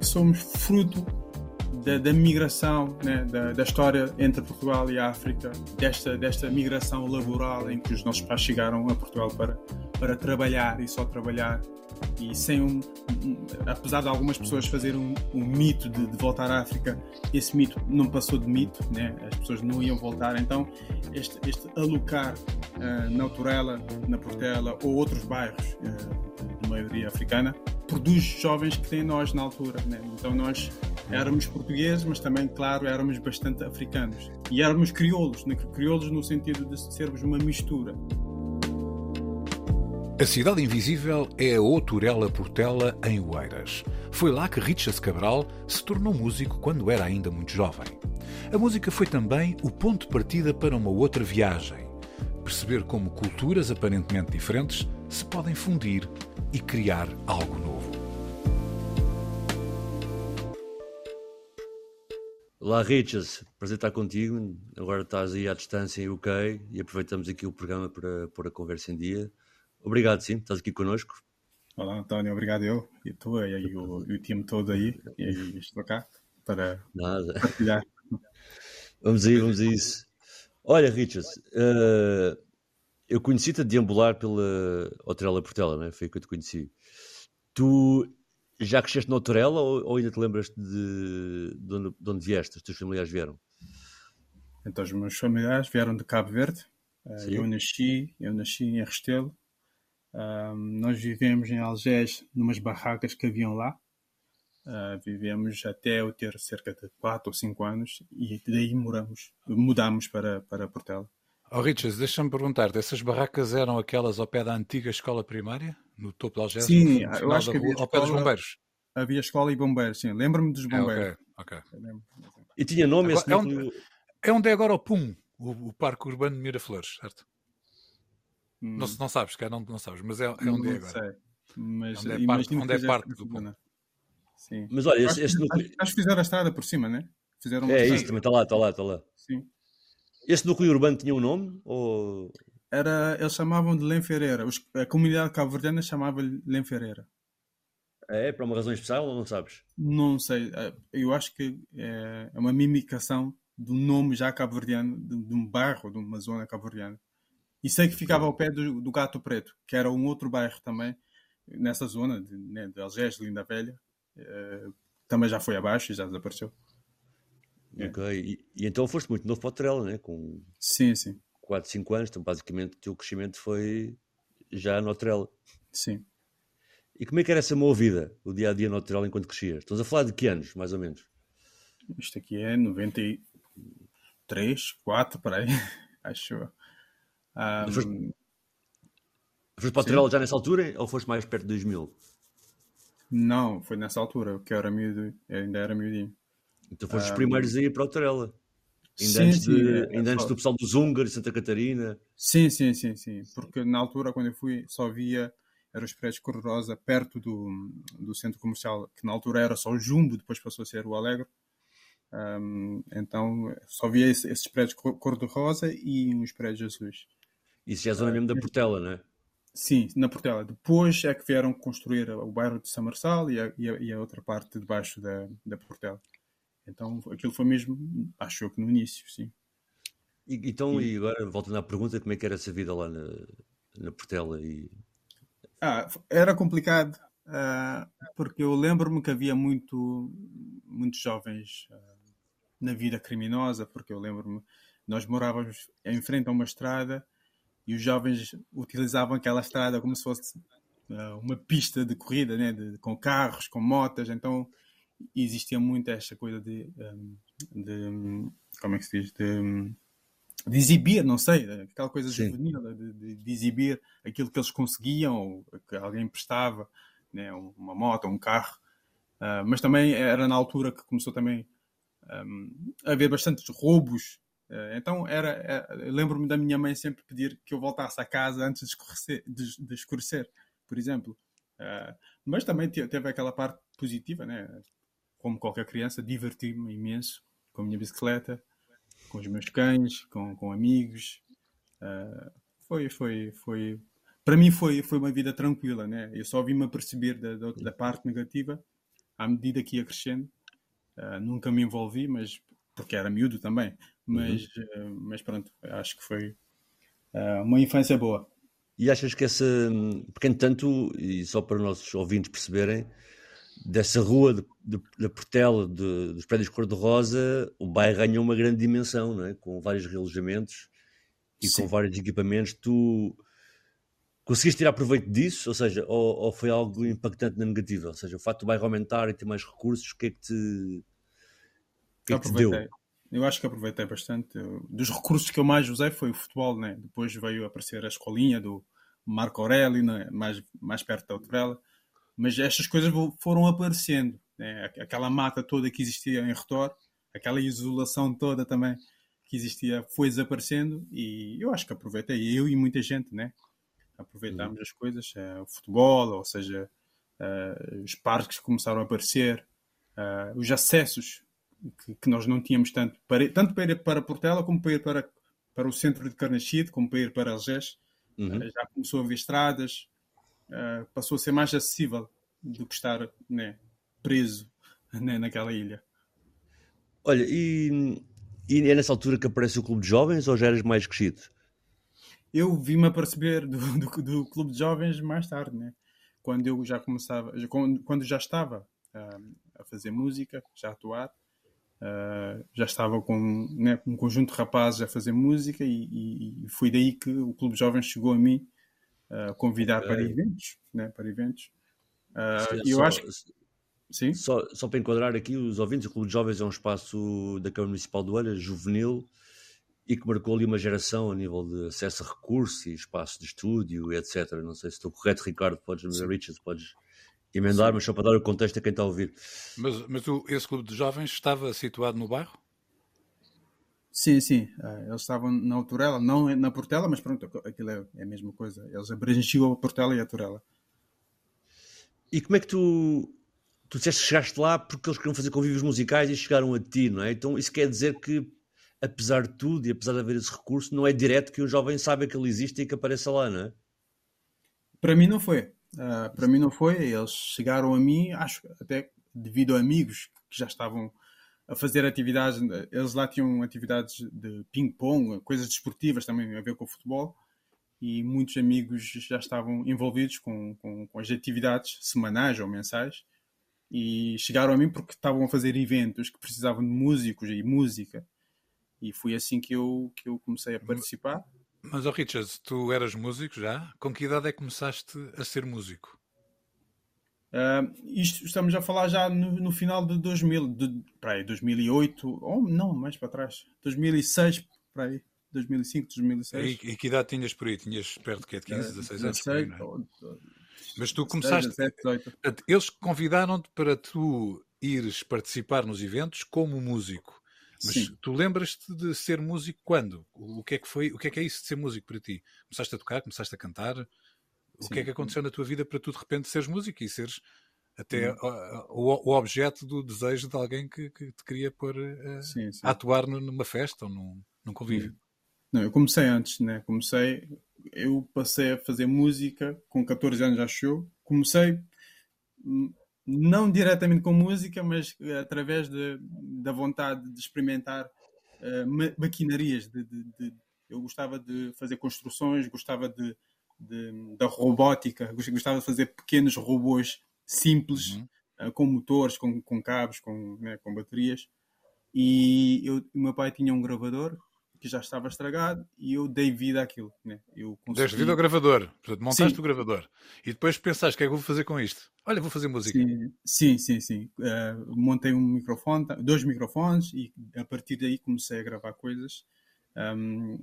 Somos fruto da, da migração, né, da, da, história entre Portugal e África, desta, desta migração laboral em que os nossos pais chegaram a Portugal para, para trabalhar e só trabalhar. E sem um, um apesar de algumas pessoas fazerem um, um mito de, de, voltar à África, esse mito não passou de mito, né? as pessoas não iam voltar. Então, este, este alocar uh, na Autorela, na Portela ou outros bairros uh, de maioria africana produz jovens que têm nós na altura. Né? Então, nós éramos portugueses, mas também, claro, éramos bastante africanos. E éramos crioulos, né? crioulos no sentido de sermos uma mistura. A Cidade Invisível é a Outurela Portela, em Oeiras. Foi lá que Richard Cabral se tornou músico quando era ainda muito jovem. A música foi também o ponto de partida para uma outra viagem. Perceber como culturas aparentemente diferentes se podem fundir e criar algo novo. Olá, Richas, prazer estar contigo. Agora estás aí à distância em UK e aproveitamos aqui o programa para pôr a conversa em dia. Obrigado, sim, estás aqui connosco. Olá, António, obrigado eu e tu e, o, e o time todo aí. E estou cá para Nada. partilhar. vamos aí, vamos a isso. Olha, Richas, uh, eu conheci-te a deambular pela Hotel Portela, né? foi que eu te conheci. Tu já cresceste na Autorela ou, ou, ainda te lembras de, de, onde, de onde vieste? Os teus familiares vieram? Então, os meus familiares vieram de Cabo Verde. Uh, eu nasci, eu nasci em Restelo. Uh, nós vivemos em Algés, numas barracas que haviam lá. Uh, vivemos até eu ter cerca de 4 ou 5 anos e daí moramos, mudamos para, para Portela. Oh, Richards, deixa-me perguntar essas barracas eram aquelas ao pé da antiga escola primária? No topo de Algés? Sim, eu acho que havia rua, ao pé dos bombeiros? Havia escola e bombeiros, sim. Lembro-me dos bombeiros. É, ok, ok. E tinha nome agora, esse é, onde, é onde é agora o PUM, o, o Parque Urbano de Miraflores, certo? Hum. Não, não sabes, cara, não, não sabes, mas é, é onde é agora. Sei. Mas, onde é parte, onde é parte do PUM. Sim. Mas olha, acho, este, acho, acho que fizeram a estrada por cima, né? Fizeram é isso, também está lá, está lá, está lá. Sim. Esse núcleo urbano tinha um nome? Ou... Era, eles chamavam de Lenferreira. A comunidade cabo-verdiana chamava-lhe Lenferreira. É, para uma razão especial ou não sabes? Não sei. Eu acho que é uma mimicação do nome já cabo-verdiano, de, de, um bairro, de uma zona cabo-verdiana. E sei que ficava ao pé do, do, Gato Preto, que era um outro bairro também, nessa zona de, né, de Algés, de Linda Velha. É, também já foi abaixo e já desapareceu. É. Ok, e, e, então foste muito novo para o Trela, né? Com sim, sim. 4, 5 anos, então basicamente o teu crescimento foi já no Trela. Sim. E como é que era essa boa vida, o dia a dia no Trela enquanto crescias? Estamos a falar de que anos, mais ou menos? Isto aqui é 93, 4, para aí, acho. Um... Foste, foste para o Trela já nessa altura ou foste mais perto de 2000? Não, foi nessa altura, que eu era miúdo, eu ainda era miudinho. Então foste os primeiros a ir para o Torella. Ainda, sim, antes, sim, de, é, ainda é, antes do pessoal dos húngaros, Santa Catarina. Sim, sim, sim, sim. Porque na altura, quando eu fui, só via eram os prédios cor-de-rosa perto do, do centro comercial, que na altura era só o Jumbo, depois passou a ser o Alegre. Um, então só via esse, esses prédios cor-de-rosa e uns prédios azuis. Isso já é a zona mesmo da Portela, não é? Sim, na Portela. Depois é que vieram construir o bairro de São Marçal e a, e a, e a outra parte debaixo da, da Portela. Então aquilo foi mesmo, acho eu que no início, sim. E, então, e, e agora, voltando à pergunta, como é que era essa vida lá na, na Portela? E... Ah, era complicado, uh, porque eu lembro-me que havia muito, muitos jovens uh, na vida criminosa, porque eu lembro-me, nós morávamos em frente a uma estrada e os jovens utilizavam aquela estrada como se fosse uh, uma pista de corrida, né? De, com carros, com motas, então existia muito esta coisa de, um, de como é que se diz, de, de, exibir, não sei, aquela coisa juvenil, de, de, de, exibir aquilo que eles conseguiam ou que alguém prestava, né? uma moto, um carro. Uh, mas também era na altura que começou também um, a haver bastantes roubos. Uh, então era, era lembro-me da minha mãe sempre pedir que eu voltasse a casa antes de escurecer, de, de escurecer por exemplo. Uh, mas também teve aquela parte positiva, né? como qualquer criança, diverti-me imenso com a minha bicicleta, com os meus cães, com, com amigos. Foi, foi, foi. Para mim foi, foi uma vida tranquila, né? Eu só vim-me aperceber da, da, da, parte negativa à medida que ia crescendo. Uh, nunca me envolvi, mas porque era miúdo também. Mas, uhum. uh, mas pronto, acho que foi uma infância boa. E achas que essa, porque entanto, e só para os nossos ouvintes perceberem, dessa rua da Portela, de, dos prédios cor-de-rosa, o bairro ganhou uma grande dimensão, não é? com vários relojamentos e Sim. com vários equipamentos. Tu conseguiste tirar proveito disso? Ou seja, ou, ou, foi algo impactante na negativa? Ou seja, o facto do bairro aumentar e ter mais recursos, o que é que te, o que é que te deu? Eu acho que aproveitei bastante. Dos recursos que eu mais usei foi o futebol, né? Depois veio aparecer a escolinha do Marco Aurélio, né? mais, mais perto da Outrela. Mas estas coisas foram aparecendo. Né? Aquela mata toda que existia em redor, aquela isolação toda também que existia, foi desaparecendo e eu acho que aproveitei, eu e muita gente, né? Aproveitámos uhum. as coisas, uh, o futebol, ou seja, uh, os parques começaram a aparecer, uh, os acessos que, que, nós não tínhamos tanto, para, tanto para ir para Portela como para ir para, para o centro de Carnachide, como para ir para Algés. Uhum. Uh, já começou a haver estradas, uh, passou a ser mais acessível do que estar né, preso né, naquela ilha. Olha, e, e é nessa altura que aparece o Clube de Jovens ou já eras mais crescido? Eu vi-me a perceber do, do, do, Clube de Jovens mais tarde, né? quando eu já começava, quando já estava uh, a fazer música, já a atuar, Uh, já estava com né, um conjunto de rapazes a fazer música e, e, foi daí que o Clube Jovens chegou a mim a uh, convidar para eventos, né, para eventos. Uh, eu acho que... Sim? Só, só para enquadrar aqui os ouvintes, o Clube de Jovens é um espaço da Câmara Municipal do Olha, juvenil, e que marcou ali uma geração a nível de acesso a recursos e espaço de estúdio, etc. Não sei se estou correto, Ricardo, podes, Richard, podes emendar, mas só para dar o contexto a quem está a ouvir. Mas, mas o, esse clube de jovens estava situado no bairro? Sim, sim. Uh, eles estavam na Autorela, não na Portela, mas pronto, aquilo é, é a mesma coisa. Eles abrangiam a Portela e a Autorela. E como é que tu, tu disseste que chegaste lá porque eles queriam fazer convívios musicais e chegaram a ti, não é? Então isso quer dizer que, apesar de tudo e apesar de haver esse recurso, não é direto que um jovem saiba que ele existe e que apareça lá, não é? Para mim não foi. Uh, para mim não foi. Eles chegaram a mim, acho até devido a amigos que já estavam a fazer atividades. Eles lá tinham atividades de ping-pong, coisas desportivas também a ver com o futebol. E muitos amigos já estavam envolvidos com, com, com as atividades semanais ou mensais. E chegaram a mim porque estavam a fazer eventos que precisavam de músicos e música. E foi assim que eu, que eu comecei a participar. Mas, oh Richard, tu eras músico já? Com que idade é que começaste a ser músico? Uh, isto estamos a falar já no, no final de 2000, de, aí, 2008, ou não, mais para trás, 2006, para aí, 2005, 2006. E, e que idade tinhas por aí? Tinhas perto de 15, 16 anos? 16, é? Mas tu começaste. 17, 18. Eles convidaram-te para tu ires participar nos eventos como músico. Mas Sim. tu lembras-te de ser músico quando? O que é que foi? O que é que é isso de ser músico para ti? Começaste a tocar, começaste a cantar? O Sim. que é que aconteceu na tua vida para tu de repente seres músico e seres até hum. o, o, objeto do desejo de alguém que, que te queria pôr uh, sim, sim. a atuar numa festa ou num, num convívio? Não, eu comecei antes, né? Comecei, eu passei a fazer música com 14 anos, acho eu. Comecei hum, não diretamente com música, mas eh, através de, da vontade de experimentar uh, maquinarias. De, de, de, eu gostava de fazer construções, gostava de, da robótica, gostava de fazer pequenos robôs simples, uhum. uh, com motores, com, com cabos, com, né, com baterias. E eu, o meu pai tinha um gravador que já estava estragado e eu dei vida àquilo. Né? Eu consegui... Deste vida ao gravador, portanto, montaste sim. o gravador e depois pensaste o que é que vou fazer com isto? Olha, vou fazer música. Sim, sim, sim. sim. Uh, montei um microfone, dois microfones e a partir daí comecei a gravar coisas. Um,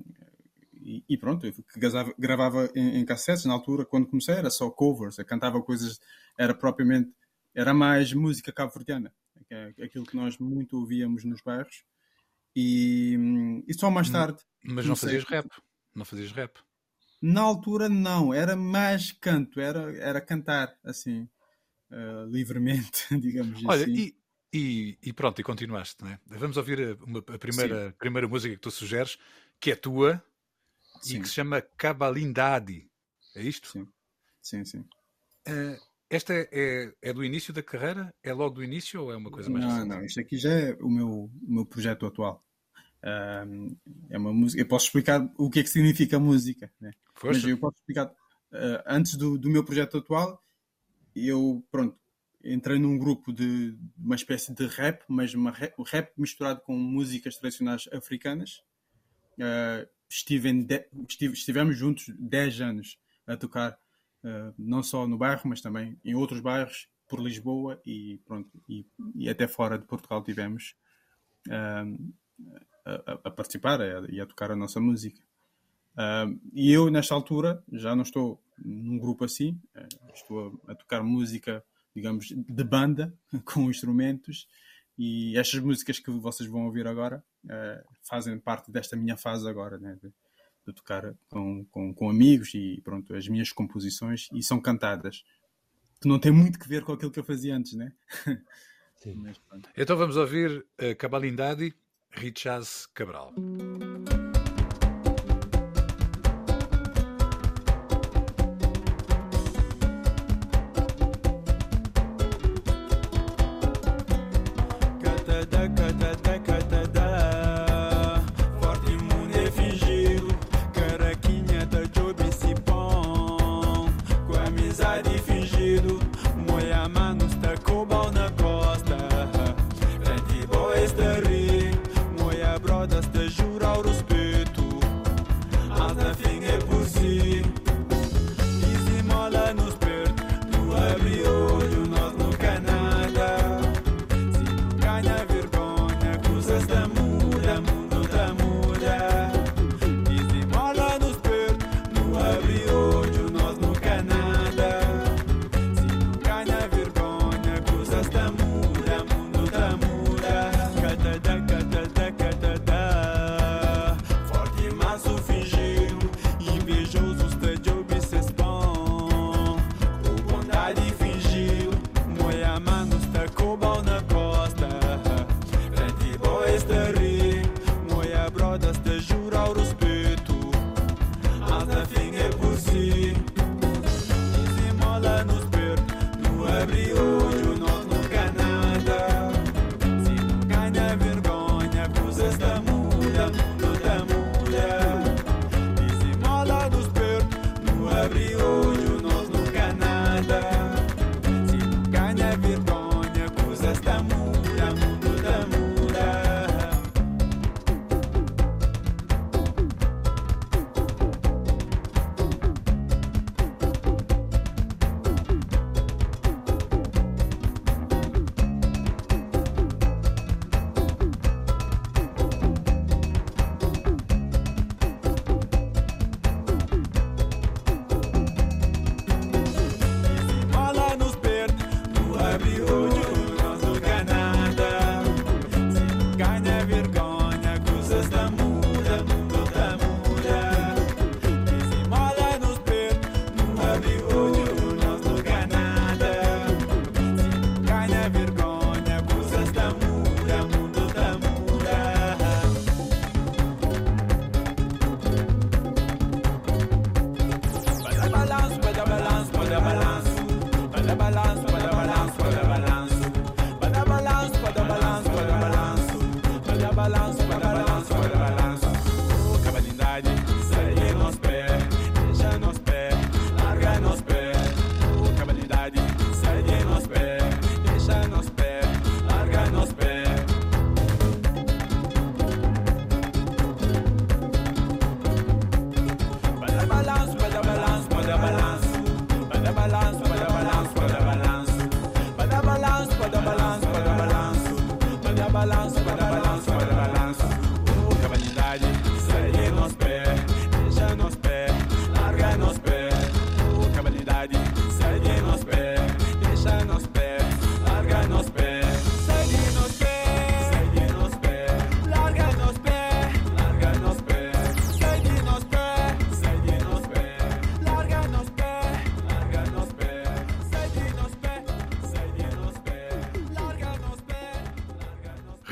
e, e, pronto, eu gravava, gravava em, em, cassetes na altura, quando comecei era só covers, eu cantava coisas, era propriamente era mais música cabo-verdiana, é aquilo que nós muito ouvíamos nos bairros. E, e só mais hum, tarde. Mas não fazias rap? Não fazias rap? Na altura, não. Era mais canto, era, era cantar, assim, uh, livremente, digamos Olha, assim. E, e, e, pronto, e continuaste, não é? Vamos ouvir a, uma, a primeira, primeira música que tu sugeres, que é tua sim. e que se chama Cabalindade. É isto? Sim, sim, sim. Uh, esta é, é, é, do início da carreira? É logo do início ou é uma coisa mais Não, recente? não, isto aqui já é o meu, o meu projeto atual. Uh, é uma música. Eu posso explicar o que é que significa música, né? Mas eu posso explicar. Uh, antes do, do meu projeto atual, eu, pronto, entrei num grupo de uma espécie de rap, mas uma rap, rap misturado com músicas tradicionais africanas. Uh, estive de, estive, estivemos juntos 10 anos a tocar, uh, não só no bairro, mas também em outros bairros por Lisboa e, pronto, e, e até fora de Portugal tivemos uh, a, a, participar e a, a, tocar a nossa música. e eu, nesta altura, já não estou num grupo assim, estou a, a tocar música digamos, de banda, com instrumentos, e estas músicas que vocês vão ouvir agora uh, fazem parte desta minha fase agora, né? de, de, tocar com, com, com, amigos e pronto, as minhas composições, e são cantadas, que não tem muito que ver com aquilo que eu fazia antes, né? Mas, então vamos ouvir uh, Cabalindade, Richaz Cabral.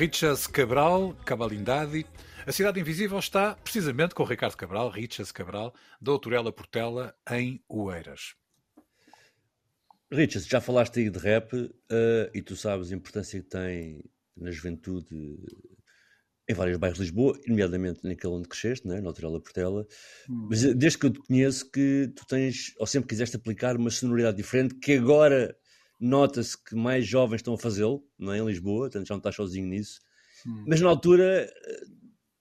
Richas Cabral, Cabalindade. A Cidade Invisível está precisamente com Ricardo Cabral, Richas Cabral, da Autorela Portela, em Oeiras. Richas, já falaste aí de rap uh, e tu sabes a importância que tem na juventude em vários bairros de Lisboa, nomeadamente naquele onde cresceste, né? na Autorela Portela. Hum. Mas eh, desde que eu te conheço, que tu tens, ou sempre quiseste aplicar uma sonoridade diferente, que agora nota-se que mais jovens estão a fazê-lo, não é? Em Lisboa, portanto já não estás sozinho nisso. Hum. Mas na altura, eh,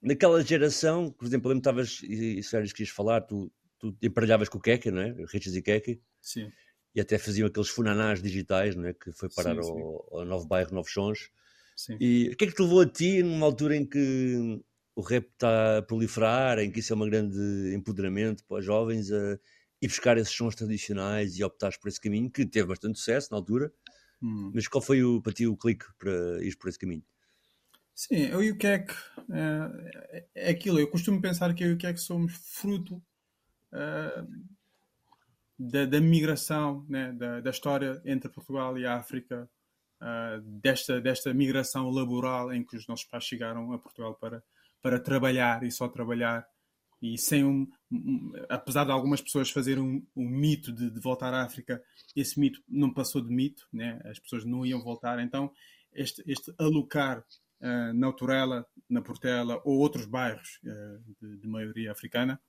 naquela geração, por exemplo, lembro que estavas, e se que quis falar, tu, tu emparelhavas com o Keke, não é? Richards e Keke. Sim. E até faziam aqueles funanás digitais, não é? Que foi parar sim, sim. Ao, ao, Novo Bairro, Novos Sons. Sim. E o que é que te levou a ti, numa altura em que o rap está a proliferar, em que isso é um grande empoderamento para os jovens, a e buscar esses sons tradicionais e optares por esse caminho, que teve bastante sucesso na altura. Hum. Mas qual foi o, para ti o clique para ir por esse caminho? Sim, eu e o Keck é, é aquilo. Eu costumo pensar que eu e o Keck somos fruto é, da, da, migração, né, da, da, história entre Portugal e a África, é, desta, desta migração laboral em que os nossos pais chegaram a Portugal para, para trabalhar e só trabalhar e sem um, um, apesar de algumas pessoas fazerem um, um mito de, de, voltar à África, esse mito não passou de mito, né? as pessoas não iam voltar. Então, este, este alocar uh, na Autorela, na Portela ou outros bairros uh, de, de, maioria africana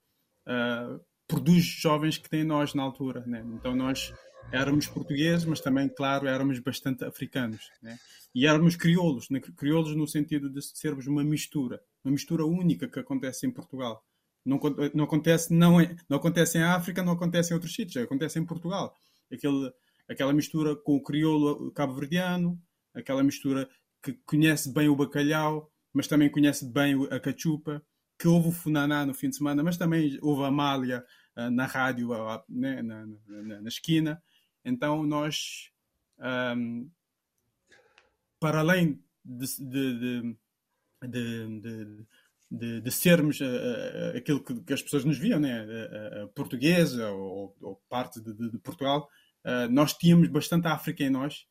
uh, produz jovens que têm nós na altura. Né? Então, nós éramos portugueses, mas também, claro, éramos bastante africanos. Né? E éramos crioulos, né? crioulos no sentido de sermos uma mistura, uma mistura única que acontece em Portugal. Não, não, acontece, não, não acontece em África, não acontece em outros sítios, acontece em Portugal. Aquele, aquela mistura com o crioulo cabo-verdiano, aquela mistura que conhece bem o bacalhau, mas também conhece bem a cachupa, que houve o funaná no fim de semana, mas também houve a Amália uh, na rádio, uh, né, na, na, na, esquina. Então nós, um, para além de, de, de, de de, de sermos uh, aquilo que, que, as pessoas nos viam, né? Uh, portuguesa ou, ou, parte de, de, de Portugal, nós tínhamos bastante África em nós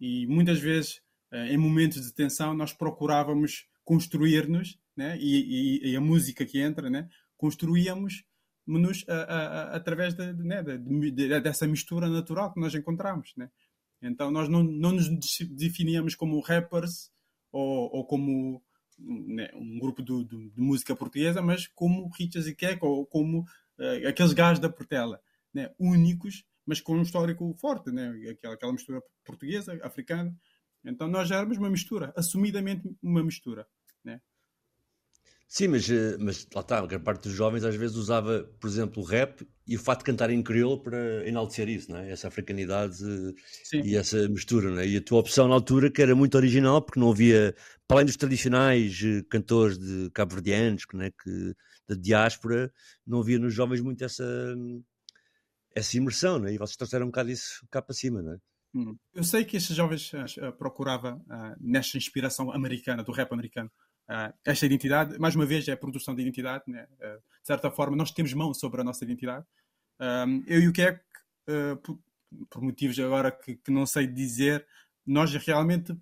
e muitas vezes, em momentos de tensão, nós procurávamos construir-nos né? E, e, e, a música que entra, né? construíamos nos através de, né? de, dessa mistura natural que nós encontramos. Né? Então nós não, não nos definíamos como rappers ou, ou como né, um grupo de, de, de, música portuguesa, mas como Richas e Keck ou como uh, aqueles gajos da Portela, né, únicos, mas com um histórico forte, né, aquela, aquela mistura portuguesa, africana. Então nós já éramos uma mistura, assumidamente uma mistura. Sim, mas, eh, mas lá está, a grande parte dos jovens às vezes usava, por exemplo, o rap e o fato de cantar em crioulo para enaltecer isso, não é? essa africanidade Sim. e essa mistura. Não é? E a tua opção na altura, que era muito original, porque não havia, para além dos tradicionais eh, cantores de cabo-verdianos, é? que, da diáspora, não havia nos jovens muito essa, essa imersão, não é? e vocês trouxeram um bocado isso cá para cima. Não é? Hum. Eu sei que estes jovens uh, procuravam uh, nesta inspiração americana, do rap americano, esta identidade, mais uma vez, é a produção de identidade. Né? Uh, de certa forma, nós temos mão sobre a nossa identidade. Uh, eu e o é por, por, motivos agora que, que, não sei dizer, nós realmente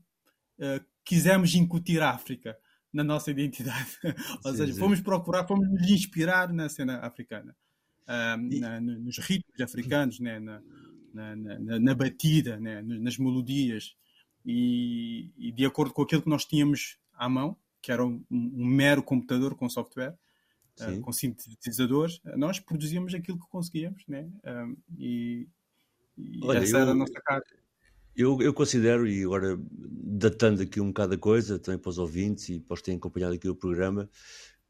quisemos incutir a África na nossa identidade. Ou sim, seja, sim. fomos procurar, fomos nos inspirar na cena africana, e... na, nos ritmos africanos, né? na, na, na, na batida, né? nas melodias. E, e de acordo com aquilo que nós tínhamos à mão, que era um, um mero computador com software, uh, com sintetizadores, nós produzíamos aquilo que conseguíamos, né? Um, e, e Olha, essa eu, era a nossa cara. Eu, eu considero, e agora datando aqui um bocado a coisa, também para os ouvintes e para os que têm acompanhado aqui o programa,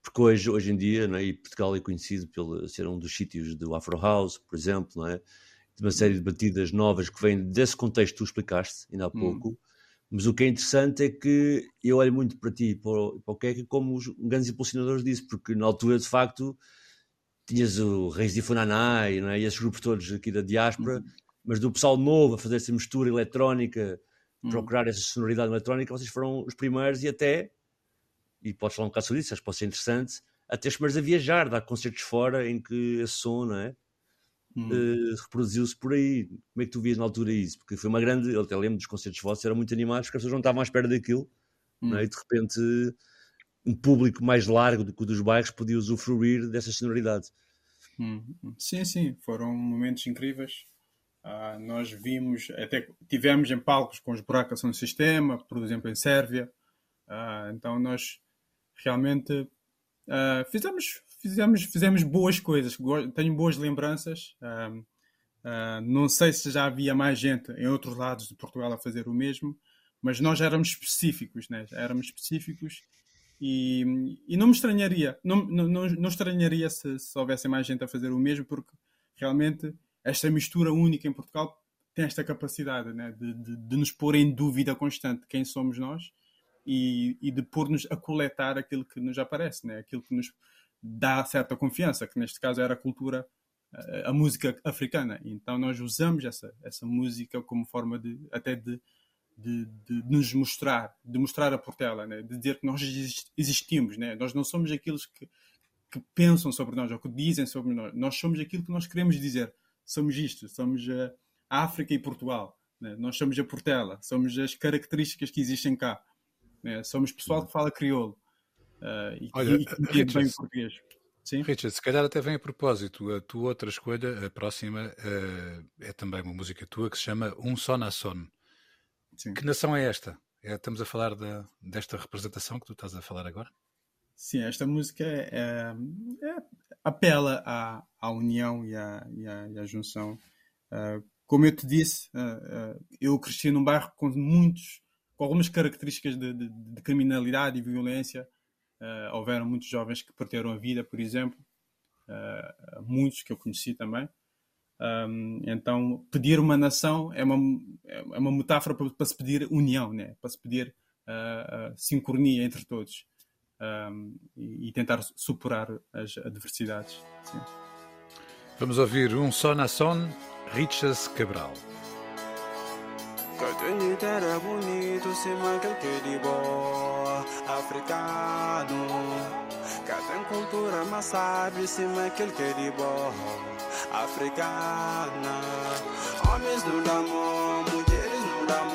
porque hoje, hoje em dia, não é? e Portugal é conhecido por ser um dos sítios do Afro House, por exemplo, não é? de uma série de batidas novas que vêm desse contexto que tu explicaste ainda há hum. pouco. Hum. Mas o que é interessante é que eu olho muito para ti e para, o Keke como os grandes impulsionadores disso, porque na altura, de facto, tinhas o Reis de Funaná e, é? e esses grupos todos aqui da diáspora, uhum. mas do pessoal novo a fazer essa mistura eletrónica, uhum. procurar essa sonoridade eletrónica, vocês foram os primeiros e até, e podes falar um bocado sobre isso, acho que pode ser interessante, até os primeiros a viajar, dar concertos fora em que esse som, não é? Hum. uh, reproduziu-se por aí. Como é que tu vias na altura isso? Porque foi uma grande. Eu até lembro dos concertos vossos, eram muito animados, porque as pessoas não estavam à espera daquilo. hum. é? e de repente um público mais largo do que o dos bairros podia usufruir dessa sonoridade. Hum. Sim, sim, foram momentos incríveis. Uh, nós vimos, até tivemos em palcos com os buracos no sistema, por exemplo, em Sérvia. Uh, então nós realmente uh, fizemos, fizemos, fizemos boas coisas. Tenho boas lembranças. não sei se já havia mais gente em outros lados de Portugal a fazer o mesmo, mas nós éramos específicos, né? éramos específicos e, e não me estranharia, não, não, não, não estranharia se, se houvesse mais gente a fazer o mesmo, porque realmente esta mistura única em Portugal tem esta capacidade né, de, de, de, nos pôr em dúvida constante quem somos nós e, e de pôr-nos a coletar aquilo que nos aparece, né, aquilo que nos dá certa confiança, que neste caso era a cultura, a, a música africana. Então nós usamos essa, essa música como forma de até de, de, de nos mostrar, de mostrar a Portela, né, de dizer que nós existimos, né, nós não somos aqueles que, que pensam sobre nós ou que dizem sobre nós, nós somos aquilo que nós queremos dizer somos isto, somos a África e Portugal. Né? Nós somos a Portela, somos as características que existem cá. Né? Somos pessoal que fala crioulo uh, e, Olha, e, que entende bem o português. Sim? Richard, se calhar até vem a propósito, a tua outra escolha, a próxima, uh, é também uma música tua que se chama Um Só na Son. Que nação é esta? É, estamos a falar de, desta representação que tu estás a falar agora? Sim, esta música é, é, é apela à, à união e à, e à, e à junção. Uh, como eu te disse, uh, uh, eu cresci num bairro com muitos, com algumas características de, de, de criminalidade e violência. Houveram muitos jovens que perderam a vida, por exemplo, muitos que eu conheci também. Um, então, pedir uma nação é uma, é uma metáfora para, para se pedir união, né? para se pedir sincronia entre todos um, e, e, tentar superar as adversidades. Sim. Vamos ouvir um só na son, Richas Cabral. Era bonito, se que africano. Cada cultura, mas sabe se aquele que de africana. Homens no dão mulheres no dão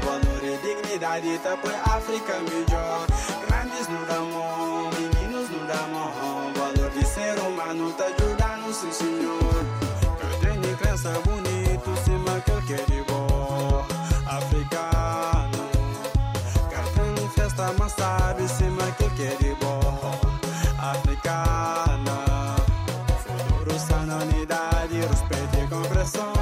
valor e dignidade, tá por África melhor. Grandes no dão meninos no dão valor de ser humano, tá ajudando, sim senhor. Eu tenho crença bonito, cima que eu quero bom, africano. Cartão festa, mas sabe, cima que eu quero bom, africana. Futuro sana unidade, respeito e compreensão,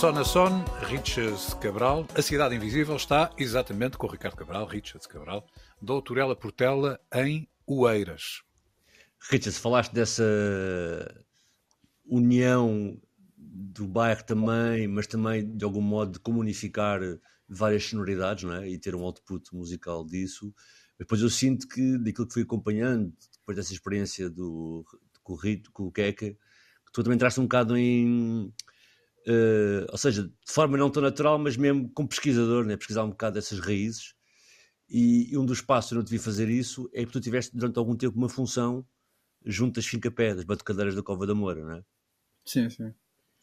Só na Son, Richards Cabral. A Cidade Invisível está exatamente com o Ricardo Cabral, Richards Cabral, doutorela Portela em Oeiras. Richards, falaste dessa união do bairro também, mas também de algum modo de comunicar várias sonoridades não é? e ter um output musical disso. Depois eu sinto que, daquilo que fui acompanhando, depois dessa experiência do, com o Rito, com o Keke, que tu também entraste um bocado em Uh, ou seja, de forma não tão natural, mas mesmo como pesquisador, né? pesquisar um bocado dessas raízes. E, e um dos passos onde eu devia fazer isso é que tu tiveste durante algum tempo uma função junto das fincapé, das batucadeiras da Cova da Moura, não é? Sim, sim.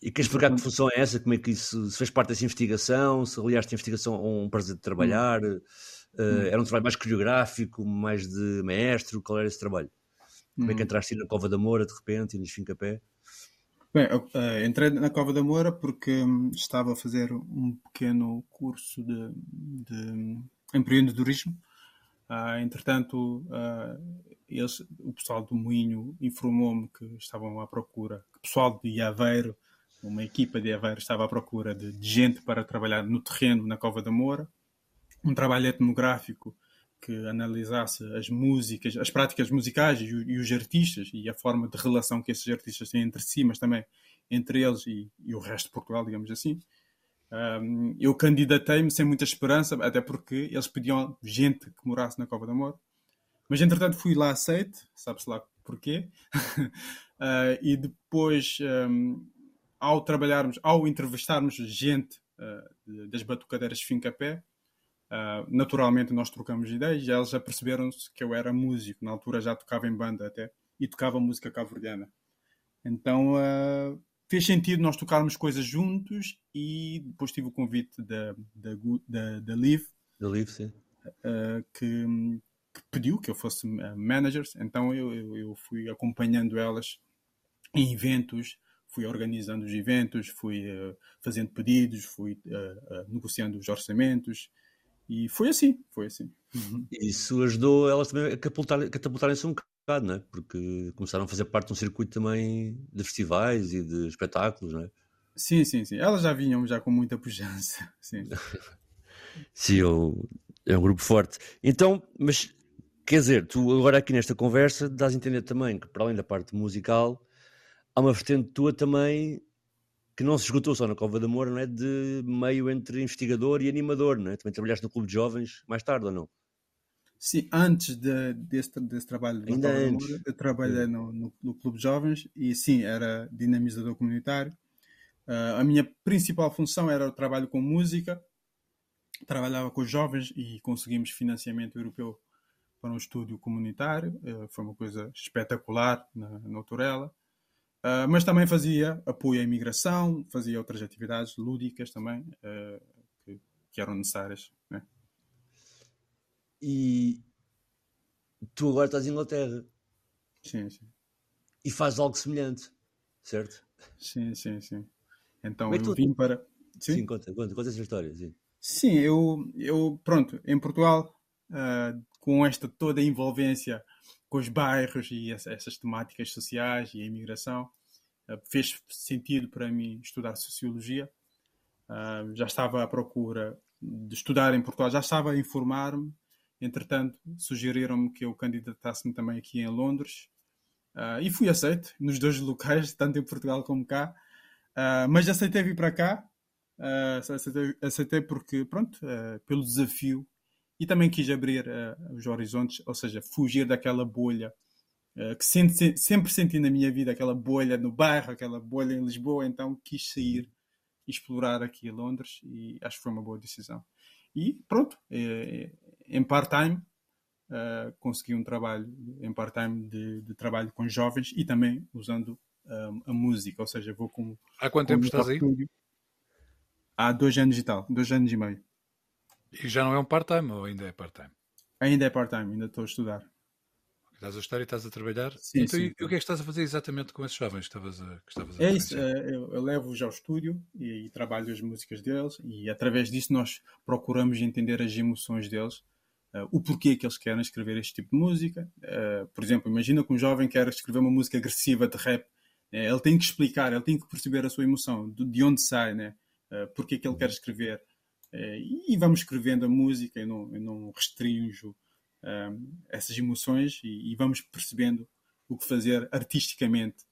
E queres explicar que função é essa? Como é que isso se fez parte dessa investigação? Se aliaste a investigação a um prazer de trabalhar? Hum. Uh, era um trabalho mais coreográfico, mais de maestro? Qual era esse trabalho? Como hum. é que hum. entraste na Cova da Moura de repente e nos fincapé? Bem, eu, uh, entrei na Cova da Moura porque um, estava a fazer um pequeno curso de, de empreendedorismo. Uh, entretanto, uh, eles, o pessoal do Moinho informou-me que estavam à procura, que o pessoal de Aveiro, uma equipa de Aveiro, estava à procura de, de gente para trabalhar no terreno na Cova da Moura. Um trabalho etnográfico que analisasse as músicas, as práticas musicais e, e, os artistas e a forma de relação que esses artistas têm entre si, mas também entre eles e, e o resto de Portugal, digamos assim. Um, eu candidatei-me sem muita esperança, até porque eles pediam gente que morasse na Cova da Amor. Mas entretanto fui lá aceito, sabe-se lá porquê. uh, e depois, um, ao trabalharmos, ao entrevistarmos gente uh, das batucadeiras Fincapé, Uh, naturalmente nós trocamos ideias e eles já perceberam-se que eu era músico, na altura já tocava em banda até, e tocava música cabo-verdiana. Então uh, fez sentido nós tocarmos coisas juntos e depois tive o convite da, da, da, da Liv, da Liv sim. Uh, que, que, pediu que eu fosse manager, então eu, eu, eu fui acompanhando elas em eventos, fui organizando os eventos, fui fazendo pedidos, fui negociando os orçamentos, e foi assim, foi assim. Uhum. Isso ajudou elas também a catapultarem-se catapultarem um bocado, não é? Porque começaram a fazer parte de um circuito também de festivais e de espetáculos, não é? Sim, sim, sim. Elas já vinham já com muita pujança, sim. sim, é, é um grupo forte. Então, mas quer dizer, tu agora aqui nesta conversa dás a entender também que para além da parte musical, há uma vertente tua também que não se esgotou só na Cova da Moura, não é? De meio entre investigador e animador, não é? Também trabalhaste no Clube de Jovens mais tarde ou não? Sim, antes de, desse, desse trabalho Ainda antes. Moura, eu trabalhei é. no, no, no, Clube de Jovens e sim, era dinamizador comunitário. Uh, a minha principal função era o trabalho com música. Trabalhava com os jovens e conseguimos financiamento europeu para um estúdio comunitário. Uh, foi uma coisa espetacular na, na Autorela. Uh, mas também fazia apoio à imigração, fazia outras atividades lúdicas também uh, que, que, eram necessárias. Né? E tu agora estás em Inglaterra. Sim, sim. E fazes algo semelhante, certo? Sim, sim, sim. Então eu tu... vim para. Sim, sim conta, conta, conta essa história. Sim, sim eu, eu, pronto, em Portugal, uh, com esta toda a envolvência com os bairros e essas temáticas sociais e a imigração. Fez sentido para mim estudar Sociologia. já estava à procura de estudar em Portugal, já estava a informar-me. Entretanto, sugeriram-me que eu candidatasse-me também aqui em Londres. e fui aceito nos dois locais, tanto em Portugal como cá. mas aceitei vir para cá. aceitei, aceitei porque, pronto, pelo desafio e também quis abrir uh, os horizontes, ou seja, fugir daquela bolha uh, que sempre, sempre senti na minha vida, aquela bolha no bairro, aquela bolha em Lisboa, então quis sair e explorar aqui a Londres e acho que foi uma boa decisão. E pronto, é, em part-time uh, consegui um trabalho em part-time de, de, trabalho com jovens e também usando a música, ou seja, vou com. Há quanto tempo estás aí? Há dois anos e tal, dois anos e meio. E já não é um part-time ou ainda é part-time? Ainda é part-time, ainda estou a estudar. Estás a estudar e estás a trabalhar? Sim, então, sim. E, o que é que estás a fazer exatamente com esses jovens que estavas a, que estavas a É isso, é, eu, eu levo-os ao estúdio e, e, trabalho as músicas deles e através disso nós procuramos entender as emoções deles, uh, o porquê que eles querem escrever este tipo de música. Uh, por exemplo, imagina que um jovem quer escrever uma música agressiva de rap, né? ele tem que explicar, ele tem que perceber a sua emoção, de, de onde sai, né? Uh, porque que ele quer escrever. Eh, e vamos escrevendo a música, eu não, eu não restringo um, ehm, essas emoções e, e, vamos percebendo o que fazer artisticamente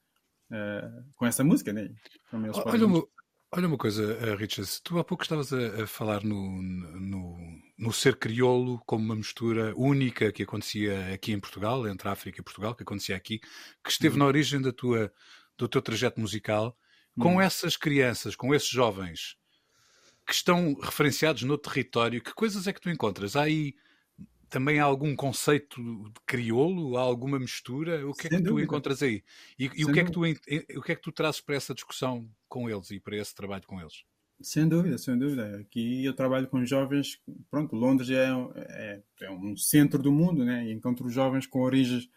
uh, com essa música. Né? Olha, uma, olha uma coisa, uh, Richard, tu há pouco estavas a, a falar no, no, no, ser crioulo como uma mistura única que acontecia aqui em Portugal, entre a África e Portugal, que acontecia aqui, que esteve hum. na origem da tua, do teu trajeto musical. Com hum. essas crianças, com esses jovens, que estão referenciados no território, que coisas é que tu encontras? Há aí também há algum conceito de crioulo? Há alguma mistura? O que é que tu encontras aí? E, e o, que é que tu, o que é que tu trazes para essa discussão com eles e para esse trabalho com eles? Sem dúvida, sem dúvida. Aqui eu trabalho com jovens. Pronto, Londres é, é, é um centro do mundo, né? E encontro jovens com origens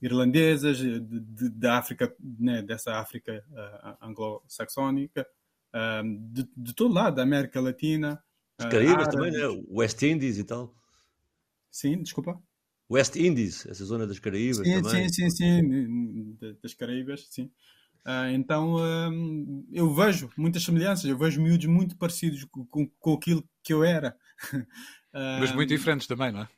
irlandesas, de, de, da África, né? dessa África uh, anglo-saxónica, de, de, todo lado, da América Latina. Os Caraíbas também, né? West Indies e tal. Sim, desculpa. West Indies, essa zona das Caraíbas sim, também. Sim, sim, sim, das Caraíbas, sim. Uh, então uh, eu vejo muitas semelhanças, eu vejo miúdos muito parecidos com, com, aquilo que eu era. uh, mas muito diferentes também, não é?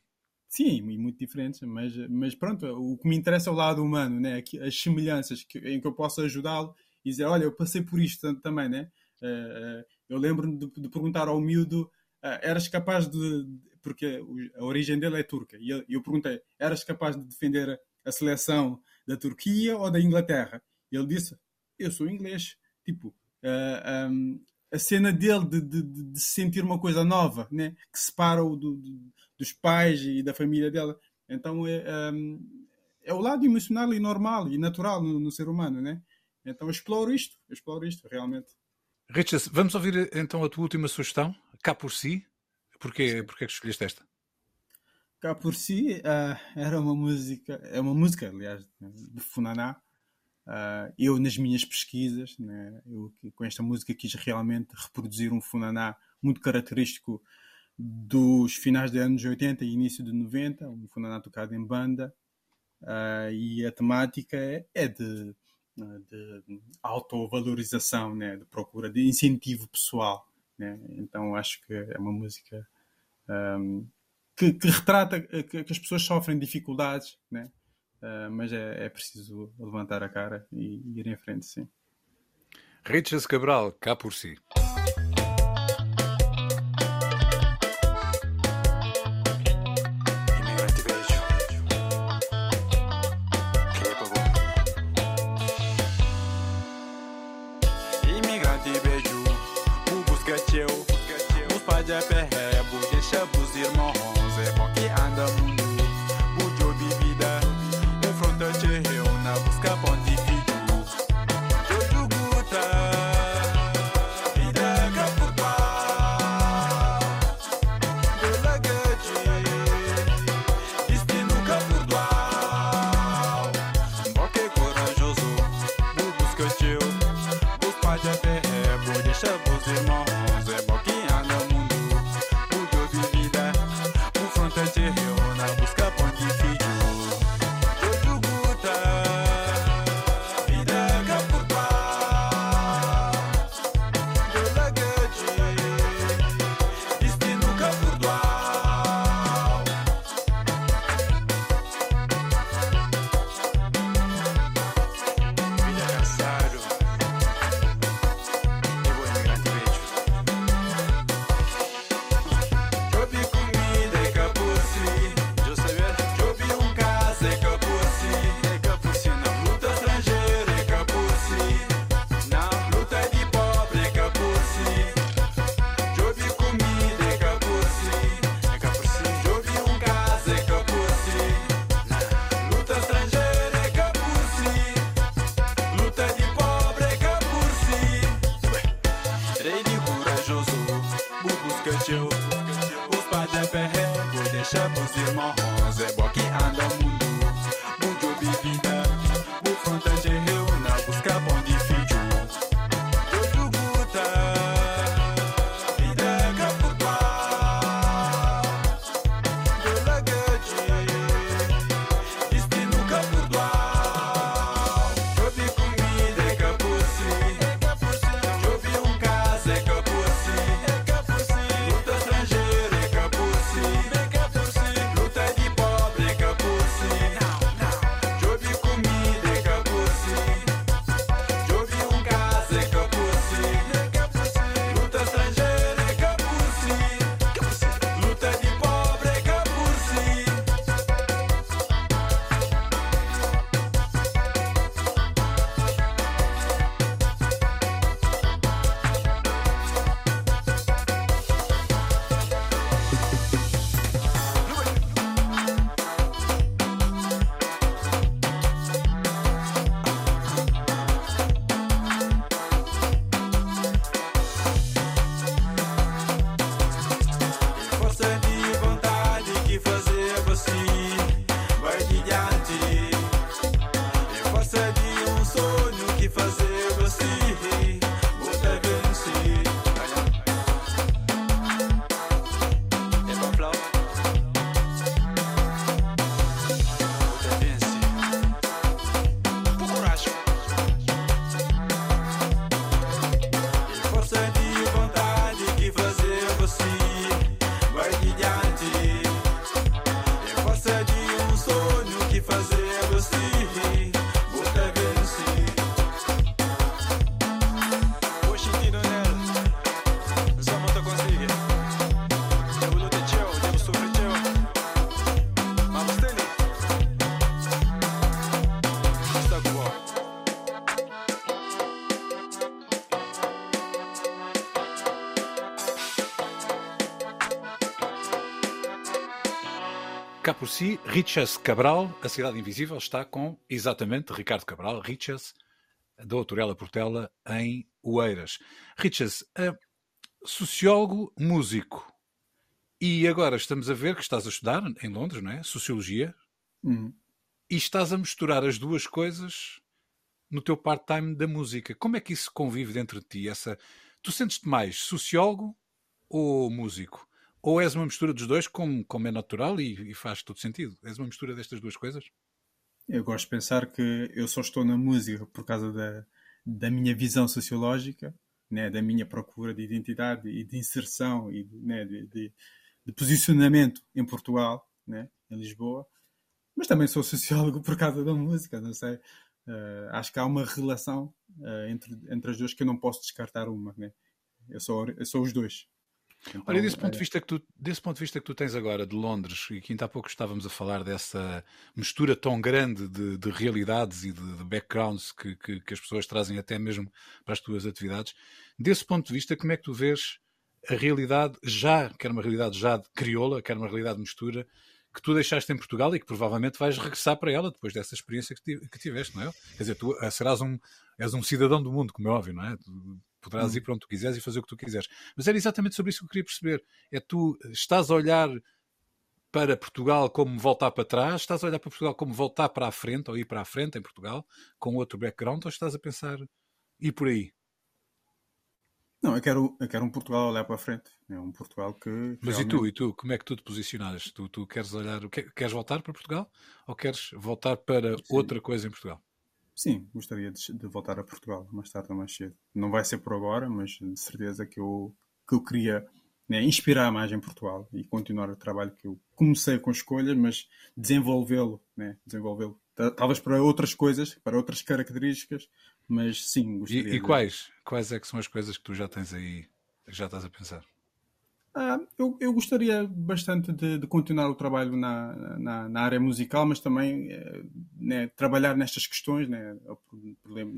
Sim, muito diferentes, mas, mas pronto, o que me interessa é o lado humano, né? as semelhanças que, em que eu posso ajudá-lo e dizer: Olha, eu passei por isto também, né? Eh, eu lembro-me de, de, perguntar ao miúdo: eras capaz de. Porque a origem dele é turca. E eu, perguntei: eras capaz de defender a seleção da Turquia ou da Inglaterra? E ele disse: eu sou inglês. Tipo, uh, um, a cena dele de, de, de, sentir uma coisa nova, né? que separa-o do, dos pais e da família dela. Então é, um, é o lado emocional e normal e natural no, no, ser humano. Né? Então exploro isto, exploro isto realmente. Richard, vamos ouvir então a tua última sugestão, Cá por Si. Porquê, porquê é que escolheste esta? Cá por Si uh, era uma música, é uma música, aliás, de Funaná. Uh, eu, nas minhas pesquisas, né, eu, com esta música quis realmente reproduzir um Funaná muito característico dos finais dos anos 80 e início de 90, um Funaná tocado em banda. Uh, e a temática é, é de de autovalorização, né, de procura de incentivo pessoal. Né? Então acho que é uma música um, que, que, retrata que, que, as pessoas sofrem dificuldades, né? Uh, mas é, é, preciso levantar a cara e, e ir em frente, sim. Richard Cabral, cá por si. partiu. Os pais de perré, vou deixar por irmãos, é boque fazer assim. Si, Richas Cabral, A Cidade Invisível, está com exatamente Ricardo Cabral, Richas, da Autorela Portela, em Oeiras. Richas, sociólogo, músico. E agora estamos a ver que estás a estudar em Londres, não é? Sociologia. Uhum. E estás a misturar as duas coisas no teu part-time da música. Como é que isso convive dentro de ti? Essa... Tu sentes-te mais sociólogo ou músico? Ou és uma mistura dos dois, como, como é natural e, e faz todo sentido? És uma mistura destas duas coisas? Eu gosto de pensar que eu só estou na música por causa da, da minha visão sociológica, né, da minha procura de identidade e de inserção e né, de, de, de, posicionamento em Portugal, né, em Lisboa. Mas também sou sociólogo por causa da música, não sei. Uh, acho que há uma relação uh, entre, entre as duas que eu não posso descartar uma. Né? Eu, sou, eu sou os dois. Então, Olha, desse ponto, de é vista que tu, desse ponto de vista que tu tens agora de Londres, e que ainda há pouco estávamos a falar dessa mistura tão grande de, de realidades e de, de backgrounds que, que, que, as pessoas trazem até mesmo para as tuas atividades, desse ponto de vista, como é que tu vês a realidade já, quer uma realidade já de crioula, quer uma realidade de mistura, que tu deixaste em Portugal e que provavelmente vais regressar para ela depois dessa experiência que, tiveste, não é? Quer dizer, tu eh, serás um, és um cidadão do mundo, como é óbvio, não é? Tu, poderás hum. ir para onde tu quiseres e fazer o que tu quiseres. Mas era exatamente sobre isso que eu queria perceber. É tu estás a olhar para Portugal como voltar para trás, estás a olhar para Portugal como voltar para a frente ou ir para a frente em Portugal com outro background ou estás a pensar ir por aí? Não, eu quero, eu quero um Portugal a olhar para a frente. É um Portugal que. Mas realmente... e tu, e tu, como é que tu te posicionas? Tu, tu queres olhar, queres voltar para Portugal ou queres voltar para Sim. outra coisa em Portugal? Sim, gostaria de, de, voltar a Portugal mais tarde ou mais cedo. Não vai ser por agora, mas de certeza que eu, que eu queria né, inspirar mais em Portugal e continuar o trabalho que eu comecei com escolhas, mas desenvolvê-lo, né, desenvolvê-lo. Talvez para outras coisas, para outras características, mas sim, gostaria. E, e quais? Quais é que são as coisas que tu já tens aí, que já estás a pensar? Ah, eu, eu, gostaria bastante de, de continuar o trabalho na, na, na, área musical, mas também eh, né, trabalhar nestas questões, né,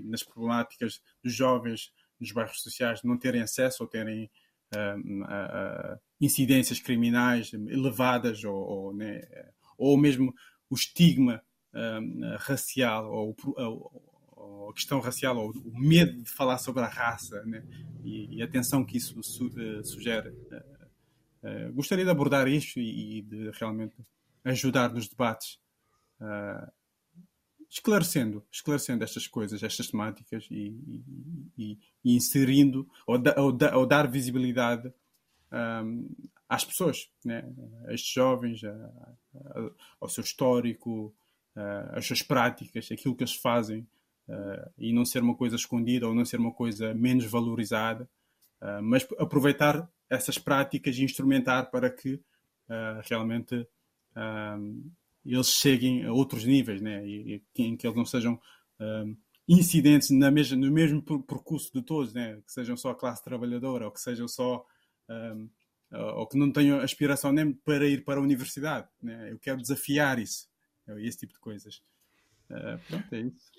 nas problemáticas dos jovens nos bairros sociais não terem acesso ou terem uh, uh, incidências criminais elevadas ou, ou, né, ou mesmo o estigma racial ou, ou, a questão racial ou o medo de falar sobre a raça né, e, e, a tensão que isso su, sugere Uh, gostaria de abordar isto e, e, de realmente ajudar nos debates, uh, esclarecendo, esclarecendo estas coisas, estas temáticas e, e, e inserindo ou, da, ou, da, ou, dar visibilidade um, às pessoas, né? a estes jovens, a, a, ao seu histórico, às suas práticas, aquilo que eles fazem. Uh, e não ser uma coisa escondida ou não ser uma coisa menos valorizada, mas aproveitar essas práticas e instrumentar para que uh, realmente um, eles cheguem a outros níveis, né? E, e, em que eles não sejam um, incidentes na mesma, no mesmo percurso de todos, né? que sejam só a classe trabalhadora ou que sejam só ou que não tenham aspiração nem para ir para a universidade. Né? Eu quero desafiar isso, esse tipo de coisas. Uh, pronto, é isso.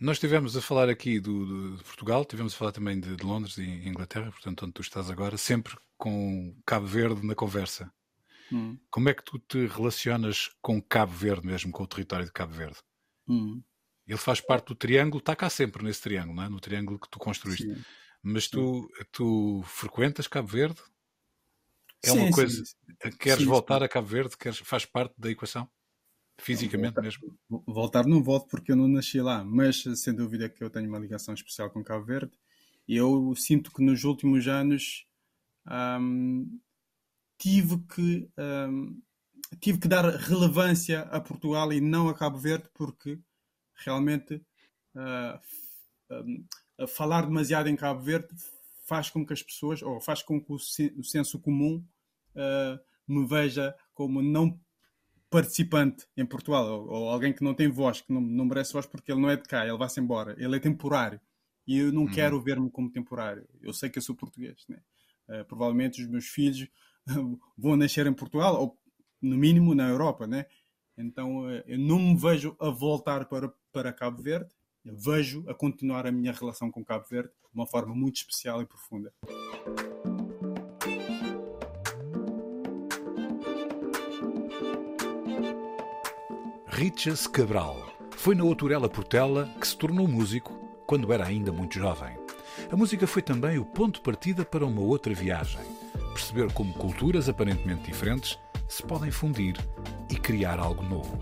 Nós estivemos a falar aqui do, de Portugal, estivemos a falar também de, de, Londres e Inglaterra, portanto, onde tu estás agora, sempre com Cabo Verde na conversa. Hum. Como é que tu te relacionas com Cabo Verde mesmo, com o território de Cabo Verde? Hum. Ele faz parte do triângulo, está cá sempre nesse triângulo, é? no triângulo que tu construíste. Sim. Mas tu, tu frequentas Cabo Verde? É sim, uma coisa. Sim, queres voltar a Cabo Verde? Queres, faz parte da equação? Fisicamente voltar, mesmo? Voltar não volto porque eu não nasci lá, mas sem dúvida que eu tenho uma ligação especial com Cabo Verde. E eu sinto que nos últimos anos um, tive que um, tive que dar relevância a Portugal e não a Cabo Verde porque realmente uh, um, falar demasiado em Cabo Verde faz com que as pessoas ou faz com que o, senso comum uh, me veja como não participante em Portugal ou, ou, alguém que não tem voz, que não, não merece voz porque ele não é de cá, ele vai-se embora, ele é temporário e eu não uhum. quero ver-me como temporário. Eu sei que eu sou português, né? Uh, provavelmente os meus filhos vão nascer em Portugal, ou no mínimo na Europa, né? Então uh, eu não me vejo a voltar para, para Cabo Verde, eu vejo a continuar a minha relação com Cabo Verde de uma forma muito especial e profunda. Richas Cabral. Foi na Outurela Portela que se tornou músico quando era ainda muito jovem. A música foi também o ponto de partida para uma outra viagem. Perceber como culturas aparentemente diferentes se podem fundir e criar algo novo.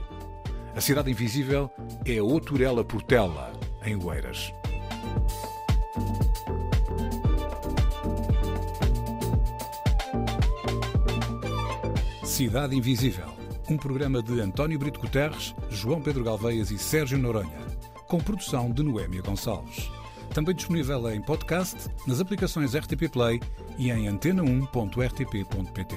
A Cidade Invisível é a Outurela Portela, em Oeiras. Cidade Invisível, um programa de António Brito Guterres, João Pedro Galveias e Sérgio Noronha, com produção de Noémia Gonçalves. Também disponível em podcast, nas aplicações RTP Play e em antena1.rtp.pt.